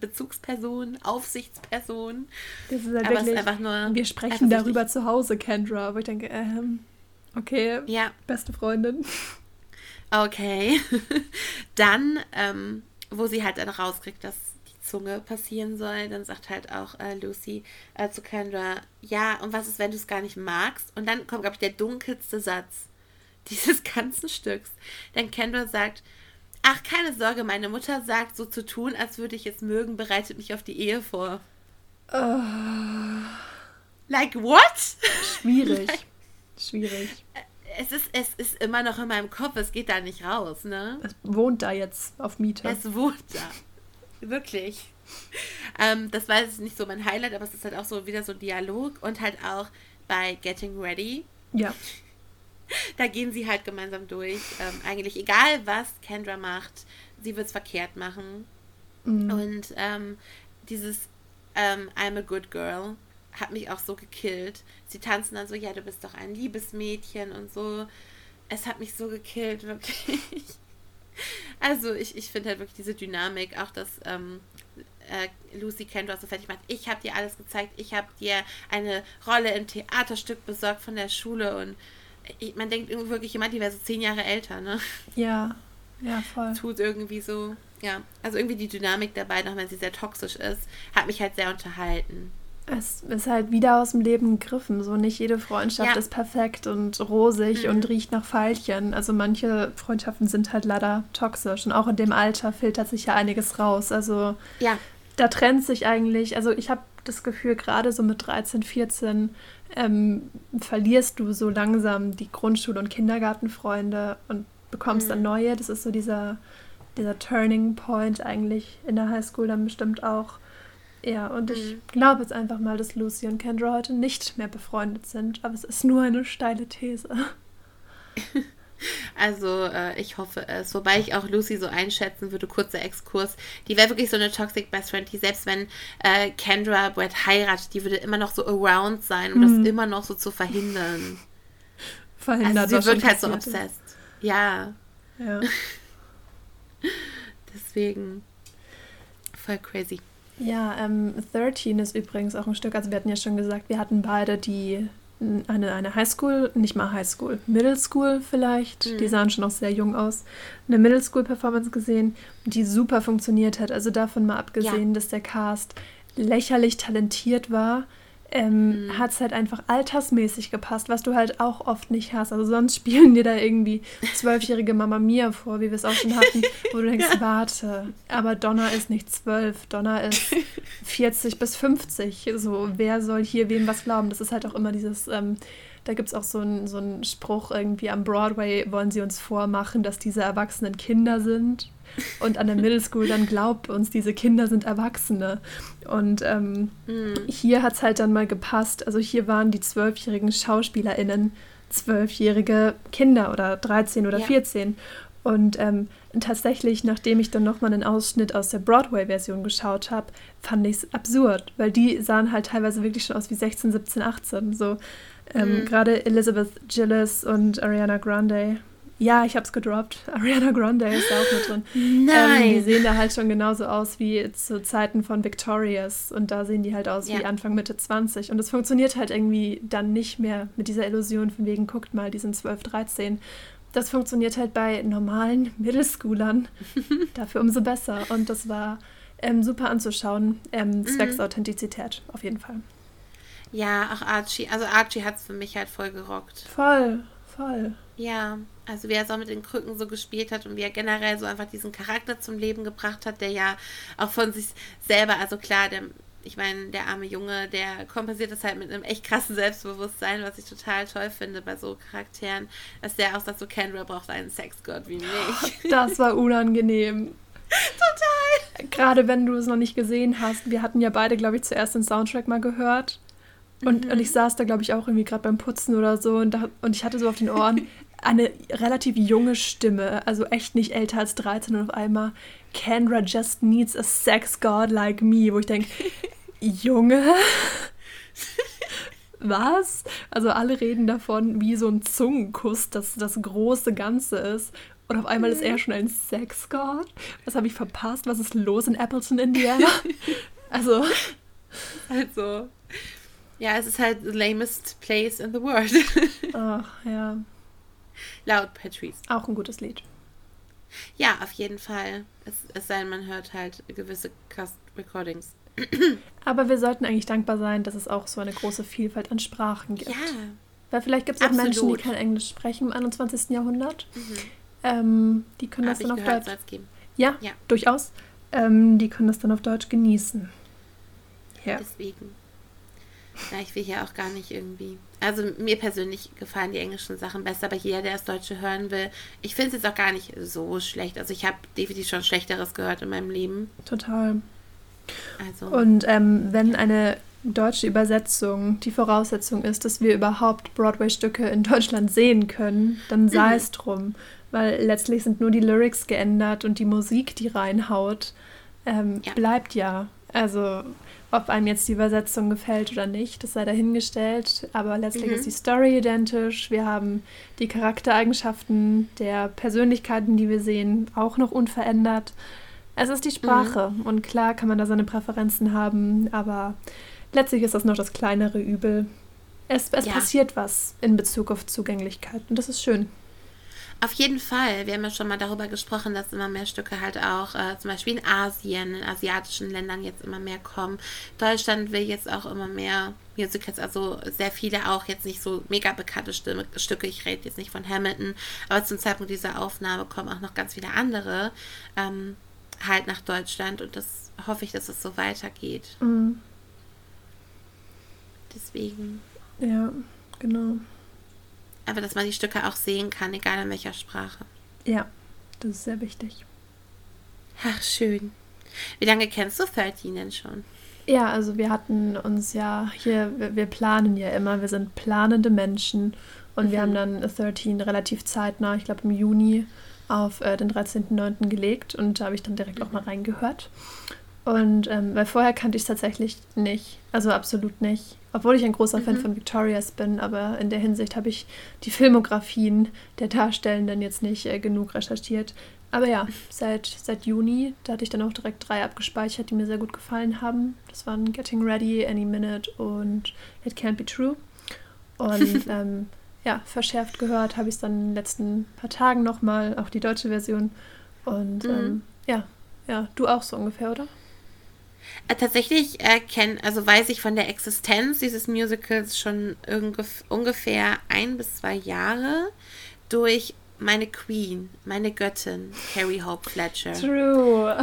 Bezugsperson, Aufsichtsperson. Das ist halt aber wirklich, ist einfach nur. Wir sprechen darüber zu Hause, Kendra, wo ich denke, ähm, okay, ja. beste Freundin. Okay. dann, ähm, wo sie halt dann rauskriegt, dass die Zunge passieren soll, dann sagt halt auch äh, Lucy äh, zu Kendra, ja, und was ist, wenn du es gar nicht magst? Und dann kommt, glaube ich, der dunkelste Satz dieses ganzen Stücks. Denn Kendra sagt, Ach, keine Sorge, meine Mutter sagt, so zu tun, als würde ich es mögen, bereitet mich auf die Ehe vor. Uh, like what? Schwierig. like, schwierig. Es ist, es ist immer noch in meinem Kopf, es geht da nicht raus, ne? Es wohnt da jetzt auf Miete. Es wohnt da. Wirklich. Ähm, das war jetzt nicht so mein Highlight, aber es ist halt auch so wieder so ein Dialog und halt auch bei Getting Ready. Ja da gehen sie halt gemeinsam durch. Ähm, eigentlich egal, was Kendra macht, sie wird es verkehrt machen. Mhm. Und ähm, dieses ähm, I'm a good girl hat mich auch so gekillt. Sie tanzen dann so, ja, du bist doch ein Liebesmädchen und so. Es hat mich so gekillt, wirklich. Also ich, ich finde halt wirklich diese Dynamik, auch dass ähm, äh, Lucy Kendra so fertig macht. Ich habe dir alles gezeigt, ich habe dir eine Rolle im Theaterstück besorgt von der Schule und man denkt irgendwie wirklich jemand, die wäre so zehn Jahre älter, ne? Ja, ja, voll. Tut irgendwie so, ja. Also irgendwie die Dynamik dabei, auch wenn sie sehr toxisch ist, hat mich halt sehr unterhalten. Es ist halt wieder aus dem Leben gegriffen. So nicht jede Freundschaft ja. ist perfekt und rosig mhm. und riecht nach Veilchen. Also manche Freundschaften sind halt leider toxisch. Und auch in dem Alter filtert sich ja einiges raus. Also ja. da trennt sich eigentlich, also ich habe das Gefühl, gerade so mit 13, 14 ähm, verlierst du so langsam die Grundschul- und Kindergartenfreunde und bekommst mhm. dann neue. Das ist so dieser, dieser Turning Point eigentlich in der Highschool dann bestimmt auch. Ja, und mhm. ich glaube jetzt einfach mal, dass Lucy und Kendra heute nicht mehr befreundet sind, aber es ist nur eine steile These. Also äh, ich hoffe es. Wobei ich auch Lucy so einschätzen würde, kurzer Exkurs. Die wäre wirklich so eine Toxic Best Friend, die selbst wenn äh, Kendra Brett heiratet, die würde immer noch so around sein, um mhm. das immer noch so zu verhindern. Verhindert. Also sie wird halt so obsessed. Ja. Ja. Deswegen voll crazy. Ja, ähm, 13 ist übrigens auch ein Stück, also wir hatten ja schon gesagt, wir hatten beide die eine, eine Highschool, nicht mal Highschool, Middle School vielleicht, mhm. die sahen schon noch sehr jung aus, eine Middle School Performance gesehen, die super funktioniert hat. Also davon mal abgesehen, ja. dass der Cast lächerlich talentiert war, ähm, mhm. hat es halt einfach altersmäßig gepasst, was du halt auch oft nicht hast. Also sonst spielen dir da irgendwie zwölfjährige Mama Mia vor, wie wir es auch schon hatten, wo du denkst, ja. warte, aber Donna ist nicht zwölf, Donna ist 40 bis 50. So, wer soll hier wem was glauben? Das ist halt auch immer dieses, ähm, da gibt es auch so einen so Spruch irgendwie am Broadway, wollen sie uns vormachen, dass diese Erwachsenen Kinder sind. Und an der Middle School dann glaubt uns, diese Kinder sind Erwachsene. Und ähm, mhm. hier hat es halt dann mal gepasst. Also hier waren die zwölfjährigen SchauspielerInnen zwölfjährige Kinder oder 13 oder ja. 14. Und ähm, tatsächlich, nachdem ich dann nochmal einen Ausschnitt aus der Broadway-Version geschaut habe, fand ich es absurd, weil die sahen halt teilweise wirklich schon aus wie 16, 17, 18. So ähm, mhm. gerade Elizabeth Gillis und Ariana Grande ja, ich hab's gedroppt. Ariana Grande ist da auch mit drin. Nein. Ähm, die sehen da halt schon genauso aus wie zu Zeiten von Victorious. Und da sehen die halt aus ja. wie Anfang, Mitte 20. Und es funktioniert halt irgendwie dann nicht mehr mit dieser Illusion von wegen, guckt mal, die sind 12, 13. Das funktioniert halt bei normalen Middleschoolern dafür umso besser. Und das war ähm, super anzuschauen. Ähm, zwecks mhm. Authentizität, auf jeden Fall. Ja, auch Archie. Also Archie hat es für mich halt voll gerockt. Voll, voll. Ja, also wie er es auch mit den Krücken so gespielt hat und wie er generell so einfach diesen Charakter zum Leben gebracht hat, der ja auch von sich selber, also klar, der, ich meine, der arme Junge, der kompensiert das halt mit einem echt krassen Selbstbewusstsein, was ich total toll finde bei so Charakteren, dass der auch sagt, so Kendra braucht einen Sexgott wie mich. Das war unangenehm. Total. Gerade wenn du es noch nicht gesehen hast. Wir hatten ja beide, glaube ich, zuerst den Soundtrack mal gehört. Und, mhm. und ich saß da, glaube ich, auch irgendwie gerade beim Putzen oder so und, da, und ich hatte so auf den Ohren eine relativ junge Stimme, also echt nicht älter als 13 und auf einmal Kendra just needs a sex god like me, wo ich denke, Junge, was? Also alle reden davon, wie so ein Zungenkuss, dass das große Ganze ist. Und auf einmal ist er mhm. schon ein Sexgott. Was habe ich verpasst? Was ist los in Appleton, Indiana? also. Also. Ja, es ist halt the lamest place in the world. Ach, ja. Laut Patrice. Auch ein gutes Lied. Ja, auf jeden Fall. Es, es sei denn, man hört halt gewisse Cast Recordings. Aber wir sollten eigentlich dankbar sein, dass es auch so eine große Vielfalt an Sprachen gibt. Ja. Weil vielleicht gibt es auch Menschen, die kein Englisch sprechen im 21. Jahrhundert. Mhm. Ähm, die können Hab das dann auf gehört, Deutsch. Ja, ja, durchaus. Ähm, die können das dann auf Deutsch genießen. Ja. Deswegen. Ja, ich will hier auch gar nicht irgendwie. Also mir persönlich gefallen die englischen Sachen besser, aber jeder, der das Deutsche hören will, ich finde es jetzt auch gar nicht so schlecht. Also ich habe definitiv schon Schlechteres gehört in meinem Leben. Total. Also. Und ähm, wenn eine deutsche Übersetzung die Voraussetzung ist, dass wir überhaupt Broadway-Stücke in Deutschland sehen können, dann sei mhm. es drum. Weil letztlich sind nur die Lyrics geändert und die Musik, die reinhaut, ähm, ja. bleibt ja. Also ob einem jetzt die Übersetzung gefällt oder nicht, das sei dahingestellt. Aber letztlich mhm. ist die Story identisch. Wir haben die Charaktereigenschaften der Persönlichkeiten, die wir sehen, auch noch unverändert. Es ist die Sprache. Mhm. Und klar kann man da seine Präferenzen haben, aber letztlich ist das noch das kleinere Übel. Es, es ja. passiert was in Bezug auf Zugänglichkeit und das ist schön. Auf jeden Fall. Wir haben ja schon mal darüber gesprochen, dass immer mehr Stücke halt auch äh, zum Beispiel in Asien, in asiatischen Ländern jetzt immer mehr kommen. Deutschland will jetzt auch immer mehr Musicals, also sehr viele auch jetzt nicht so mega bekannte Stimme, Stücke. Ich rede jetzt nicht von Hamilton, aber zum Zeitpunkt dieser Aufnahme kommen auch noch ganz viele andere ähm, halt nach Deutschland und das hoffe ich, dass es so weitergeht. Mhm. Deswegen. Ja, genau aber dass man die Stücke auch sehen kann, egal in welcher Sprache. Ja, das ist sehr wichtig. Ach, schön. Wie lange kennst du 13 denn schon? Ja, also wir hatten uns ja hier, wir, wir planen ja immer, wir sind planende Menschen und mhm. wir haben dann 13 relativ zeitnah, ich glaube im Juni, auf äh, den 13.09. gelegt und da habe ich dann direkt mhm. auch mal reingehört. Und ähm, weil vorher kannte ich es tatsächlich nicht, also absolut nicht. Obwohl ich ein großer mhm. Fan von Victorias bin, aber in der Hinsicht habe ich die Filmografien der Darstellenden jetzt nicht äh, genug recherchiert. Aber ja, seit, seit Juni, da hatte ich dann auch direkt drei abgespeichert, die mir sehr gut gefallen haben. Das waren Getting Ready, Any Minute und It Can't Be True. Und ähm, ja, verschärft gehört habe ich es dann in den letzten paar Tagen nochmal, auch die deutsche Version. Und mhm. ähm, ja, ja, du auch so ungefähr, oder? Äh, tatsächlich erkennen, also weiß ich von der Existenz dieses Musicals schon ungefähr ein bis zwei Jahre durch meine Queen, meine Göttin, Carrie Hope Fletcher. True.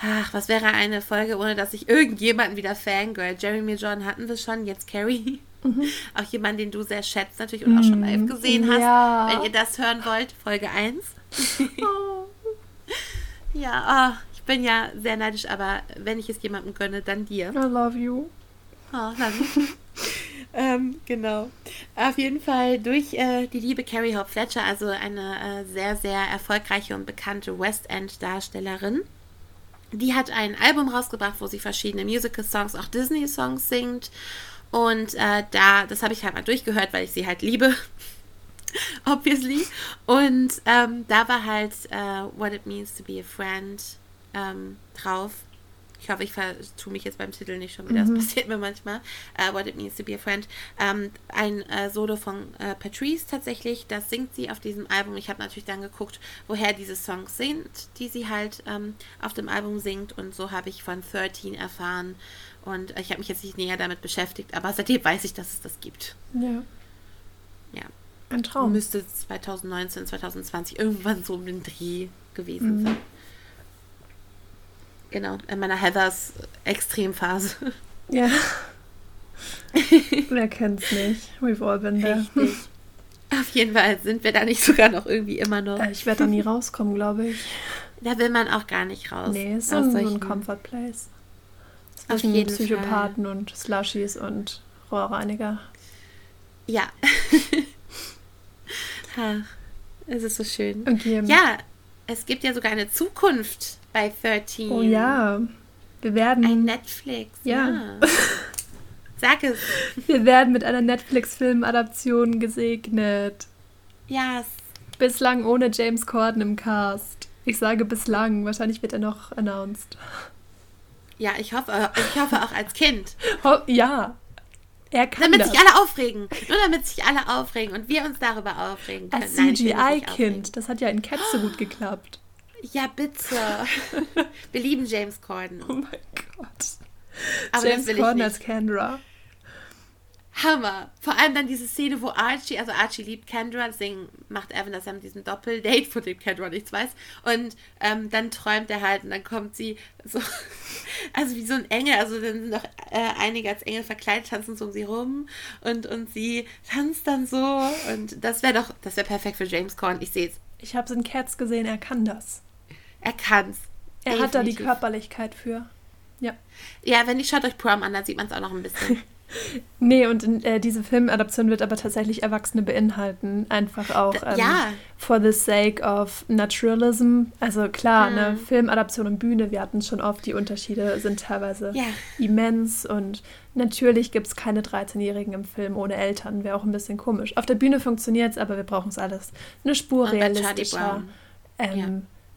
Ach, was wäre eine Folge, ohne dass ich irgendjemanden wieder fangirl? Jeremy John hatten wir schon, jetzt Carrie. Mhm. Auch jemand, den du sehr schätzt natürlich und auch schon live gesehen hast. Ja. Wenn ihr das hören wollt, Folge 1. oh. ja, oh, bin ja sehr neidisch, aber wenn ich es jemandem gönne, dann dir. I love you. Oh, ähm, genau. Auf jeden Fall durch äh, die liebe Carrie Hope Fletcher, also eine äh, sehr, sehr erfolgreiche und bekannte West End-Darstellerin. Die hat ein Album rausgebracht, wo sie verschiedene Musical-Songs, auch Disney-Songs singt. Und äh, da, das habe ich halt mal durchgehört, weil ich sie halt liebe. Obviously. Und ähm, da war halt uh, What It Means to Be a Friend ähm, drauf. ich hoffe, ich vertue mich jetzt beim Titel nicht schon wieder, mhm. das passiert mir manchmal, uh, What It Means to Be a Friend, ähm, ein äh, Solo von äh, Patrice tatsächlich, das singt sie auf diesem Album. Ich habe natürlich dann geguckt, woher diese Songs sind, die sie halt ähm, auf dem Album singt und so habe ich von 13 erfahren und ich habe mich jetzt nicht näher damit beschäftigt, aber seitdem weiß ich, dass es das gibt. Ja. Ja. Ein Traum. Müsste 2019, 2020 irgendwann so um den Dreh gewesen mhm. sein. Genau, in meiner Heathers Extremphase. Ja. Wer kennt's nicht? We've all been there. Richtig. Auf jeden Fall sind wir da nicht sogar noch irgendwie immer noch. Äh, ich werde da nie rauskommen, glaube ich. Da will man auch gar nicht raus. Nee, ist so ein, Comfort Place. Zwischen jeden Psychopathen Fall. und Slushies und Rohrreiniger. Ja. es ist so schön. Okay. Ja, es gibt ja sogar eine Zukunft bei 13. Oh ja. Wir werden. Ein Netflix. Ja. ja. Sag es. Wir werden mit einer Netflix-Film-Adaption gesegnet. Ja. Yes. Bislang ohne James Corden im Cast. Ich sage bislang. Wahrscheinlich wird er noch announced. Ja, ich hoffe, ich hoffe auch als Kind. ja. Er kann damit das. sich alle aufregen. Nur damit sich alle aufregen und wir uns darüber aufregen können. Als CGI-Kind. Das hat ja in Cats so gut geklappt. Ja, bitte. Wir lieben James Corden. Oh mein Gott. Aber James Corden als Kendra. Hammer. Vor allem dann diese Szene, wo Archie, also Archie liebt Kendra, deswegen macht Evan das ja mit diesem Doppeldate, von dem Kendra nichts weiß. Und ähm, dann träumt er halt und dann kommt sie so, also wie so ein Engel, also dann sind noch äh, einige als Engel verkleidet, tanzen so um sie rum und, und sie tanzt dann so. Und das wäre doch, das wäre perfekt für James Corden. Ich sehe es. Ich habe es in Cats gesehen, er kann das. Er kann's. Er Definitiv. hat da die Körperlichkeit für. Ja. Ja, wenn ich schaut euch Prom an, dann sieht man es auch noch ein bisschen. nee, und in, äh, diese Filmadaption wird aber tatsächlich Erwachsene beinhalten. Einfach auch ähm, ja. for the sake of naturalism. Also klar, hm. ne, Filmadaption und Bühne, wir hatten schon oft, die Unterschiede sind teilweise ja. immens. Und natürlich gibt es keine 13-Jährigen im Film ohne Eltern. Wäre auch ein bisschen komisch. Auf der Bühne funktioniert es, aber wir brauchen es alles eine Spur realistischer. Ähm, ja.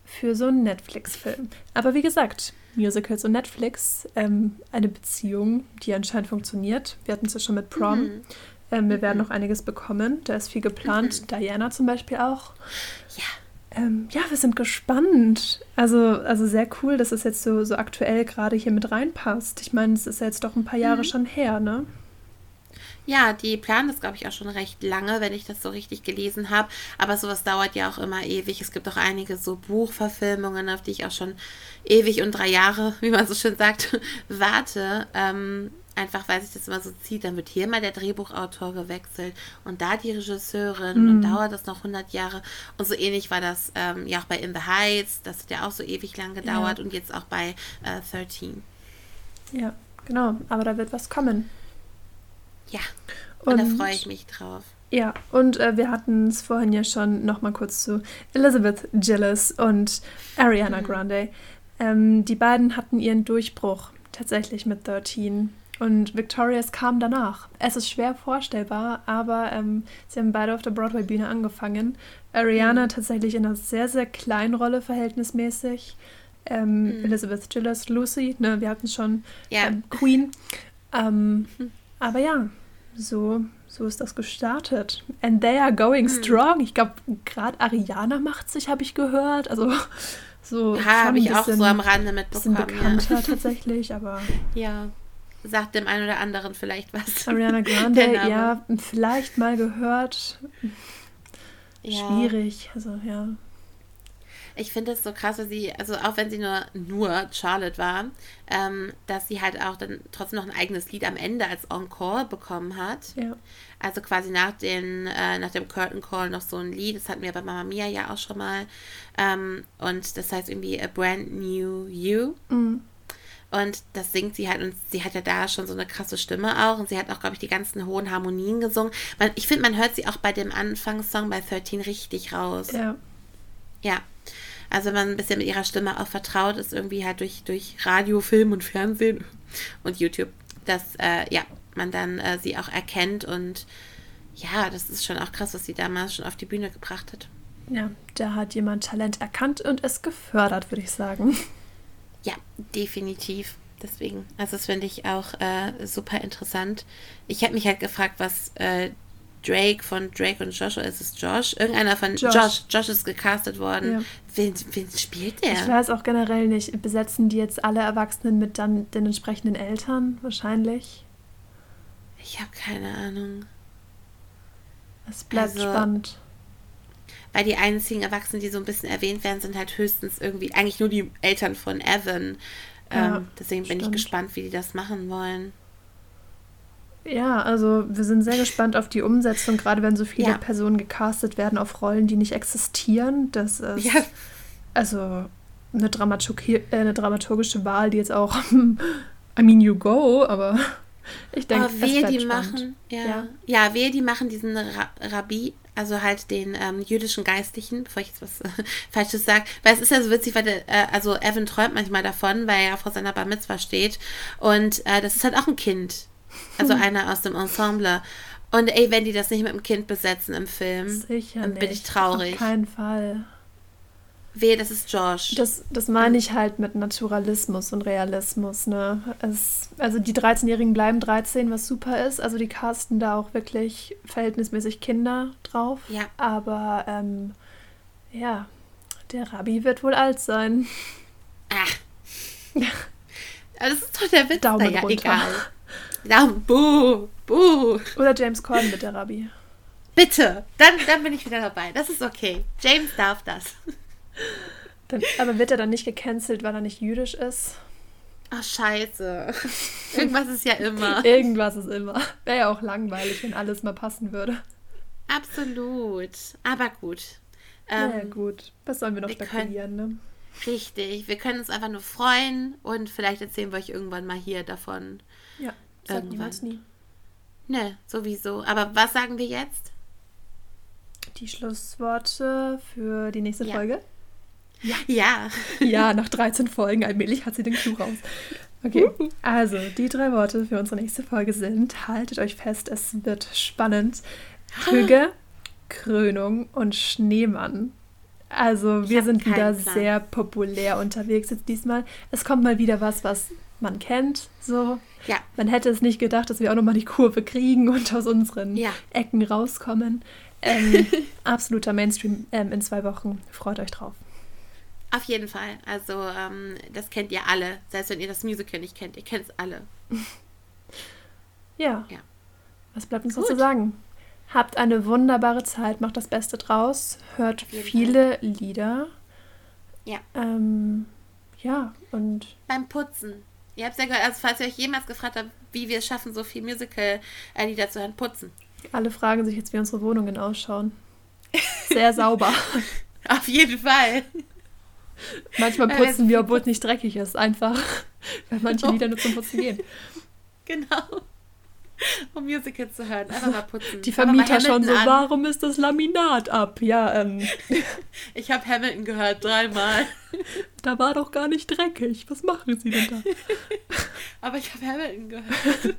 Für so einen Netflix-Film. Aber wie gesagt, Musicals und Netflix ähm, eine Beziehung, die anscheinend funktioniert. Wir hatten es ja schon mit Prom. Mhm. Ähm, wir mhm. werden noch einiges bekommen. Da ist viel geplant. Mhm. Diana zum Beispiel auch. Ja. Ähm, ja, wir sind gespannt. Also, also sehr cool, dass es jetzt so, so aktuell gerade hier mit reinpasst. Ich meine, es ist ja jetzt doch ein paar Jahre mhm. schon her, ne? Ja, die planen das, glaube ich, auch schon recht lange, wenn ich das so richtig gelesen habe. Aber sowas dauert ja auch immer ewig. Es gibt auch einige so Buchverfilmungen, auf die ich auch schon ewig und drei Jahre, wie man so schön sagt, warte. Ähm, einfach weil sich das immer so zieht. Dann wird hier mal der Drehbuchautor gewechselt und da die Regisseurin mhm. und dauert das noch 100 Jahre. Und so ähnlich war das ähm, ja auch bei In the Heights. Das hat ja auch so ewig lang gedauert ja. und jetzt auch bei äh, 13. Ja, genau. Aber da wird was kommen. Ja, und, und da freue ich mich drauf. Ja, und äh, wir hatten es vorhin ja schon noch mal kurz zu Elizabeth Gillis und Ariana mhm. Grande. Ähm, die beiden hatten ihren Durchbruch tatsächlich mit 13 und Victorious kam danach. Es ist schwer vorstellbar, aber ähm, sie haben beide auf der Broadway-Bühne angefangen. Ariana mhm. tatsächlich in einer sehr, sehr kleinen Rolle verhältnismäßig. Ähm, mhm. Elizabeth Gillis, Lucy, ne, wir hatten schon ja. ähm, Queen. Mhm. Aber ja, so, so ist das gestartet. And they are going hm. strong. Ich glaube, gerade Ariana macht sich, habe ich gehört. Also so. Habe ich auch so am Rande mitbekommen. Bisschen bekannter ja. tatsächlich, aber. Ja. Sagt dem einen oder anderen vielleicht was. Ariana Grande, ja, vielleicht mal gehört. Ja. Schwierig, also ja ich finde es so krass, dass sie, also auch wenn sie nur, nur Charlotte war, ähm, dass sie halt auch dann trotzdem noch ein eigenes Lied am Ende als Encore bekommen hat. Ja. Also quasi nach, den, äh, nach dem Curtain Call noch so ein Lied. Das hatten wir bei Mama Mia ja auch schon mal. Ähm, und das heißt irgendwie A Brand New You. Mhm. Und das singt sie halt und sie hat ja da schon so eine krasse Stimme auch und sie hat auch, glaube ich, die ganzen hohen Harmonien gesungen. Man, ich finde, man hört sie auch bei dem Anfangssong bei 13 richtig raus. Ja. Ja, also wenn man ein bisschen mit ihrer Stimme auch vertraut ist, irgendwie halt durch, durch Radio, Film und Fernsehen und YouTube, dass äh, ja, man dann äh, sie auch erkennt und ja, das ist schon auch krass, was sie damals schon auf die Bühne gebracht hat. Ja, da hat jemand Talent erkannt und es gefördert, würde ich sagen. Ja, definitiv. Deswegen, also das finde ich auch äh, super interessant. Ich habe mich halt gefragt, was äh, Drake von Drake und Josh, oder ist es Josh? Irgendeiner von Josh, Josh, Josh ist gecastet worden. Ja. Wen, wen spielt der? Ich weiß auch generell nicht. Besetzen die jetzt alle Erwachsenen mit dann den entsprechenden Eltern wahrscheinlich? Ich habe keine Ahnung. Es bleibt also, spannend. Weil die einzigen Erwachsenen, die so ein bisschen erwähnt werden, sind halt höchstens irgendwie eigentlich nur die Eltern von Evan. Ja, ähm, deswegen bin stimmt. ich gespannt, wie die das machen wollen. Ja, also wir sind sehr gespannt auf die Umsetzung, gerade wenn so viele ja. Personen gecastet werden auf Rollen, die nicht existieren. Das ist ja. also eine, Dramaturgie, äh, eine dramaturgische Wahl, die jetzt auch I mean you go, aber ich denke, oh, wehe, die spannend. machen, ja, ja, ja, wehe, die machen diesen Ra Rabbi, also halt den ähm, jüdischen Geistlichen, bevor ich jetzt was äh, Falsches sage, weil es ist ja so witzig, weil der, äh, also Evan träumt manchmal davon, weil er vor seiner Bar Mitzvah steht und äh, das ist halt auch ein Kind, also hm. einer aus dem Ensemble. Und ey, wenn die das nicht mit dem Kind besetzen im Film, Sicher dann bin ich traurig. Auf keinen Fall. Weh, das ist Josh. Das, das meine ich halt mit Naturalismus und Realismus. Ne? Es, also die 13-Jährigen bleiben 13, was super ist. Also die casten da auch wirklich verhältnismäßig Kinder drauf. Ja. Aber ähm, ja, der Rabbi wird wohl alt sein. Ach. das ist doch der Witz. Daumen ja, runter. egal. Daumen, buh, buh. Oder James Corden mit der Rabbi. Bitte, dann, dann bin ich wieder dabei. Das ist okay. James darf das. Dann, aber wird er dann nicht gecancelt, weil er nicht jüdisch ist? Ach, scheiße. Irgendwas ist ja immer. Irgendwas ist immer. Wäre ja auch langweilig, wenn alles mal passen würde. Absolut. Aber gut. Ähm, ja, gut. Was sollen wir noch wir spekulieren, ne? Richtig. Wir können uns einfach nur freuen und vielleicht erzählen wir euch irgendwann mal hier davon. Ja, sag niemals nie. Ne, sowieso. Aber was sagen wir jetzt? Die Schlussworte für die nächste ja. Folge? Ja. Ja. Ja, nach 13 Folgen allmählich hat sie den Clou raus. Okay, also die drei Worte für unsere nächste Folge sind, haltet euch fest, es wird spannend. Krüge, Krönung und Schneemann. Also wir sind wieder Plan. sehr populär unterwegs jetzt diesmal. Es kommt mal wieder was, was man kennt. So. Ja. Man hätte es nicht gedacht, dass wir auch nochmal die Kurve kriegen und aus unseren ja. Ecken rauskommen. Ähm, absoluter Mainstream ähm, in zwei Wochen. Freut euch drauf. Auf jeden Fall. Also, ähm, das kennt ihr alle. Selbst wenn ihr das Musical nicht kennt, ihr kennt es alle. ja. ja. Was bleibt uns noch zu sagen? Habt eine wunderbare Zeit, macht das Beste draus, hört viele Fall. Lieder. Ja. Ähm, ja, und. Beim Putzen. Ihr habt ja gehört, also falls ihr euch jemals gefragt habt, wie wir es schaffen, so viel Musical-Lieder zu hören, putzen. Alle fragen sich jetzt, wie unsere Wohnungen ausschauen. Sehr sauber. Auf jeden Fall. Manchmal putzen wir, obwohl es nicht dreckig ist. Einfach, weil manche Lieder nur zum Putzen gehen. Genau. Um Musicals zu hören. Einfach mal putzen. Die Vermieter schon so, an. warum ist das Laminat ab? Ja, ähm. Ich habe Hamilton gehört, dreimal. Da war doch gar nicht dreckig. Was machen Sie denn da? Aber ich habe Hamilton gehört.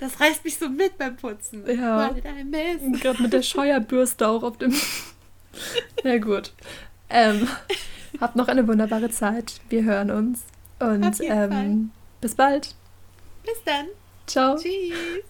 Das reißt mich so mit beim Putzen. Ja. Gerade mit der Scheuerbürste auch auf dem. Ja, gut. Ähm, habt noch eine wunderbare Zeit. Wir hören uns. Und ähm, bis bald. Bis dann. Ciao. Tschüss.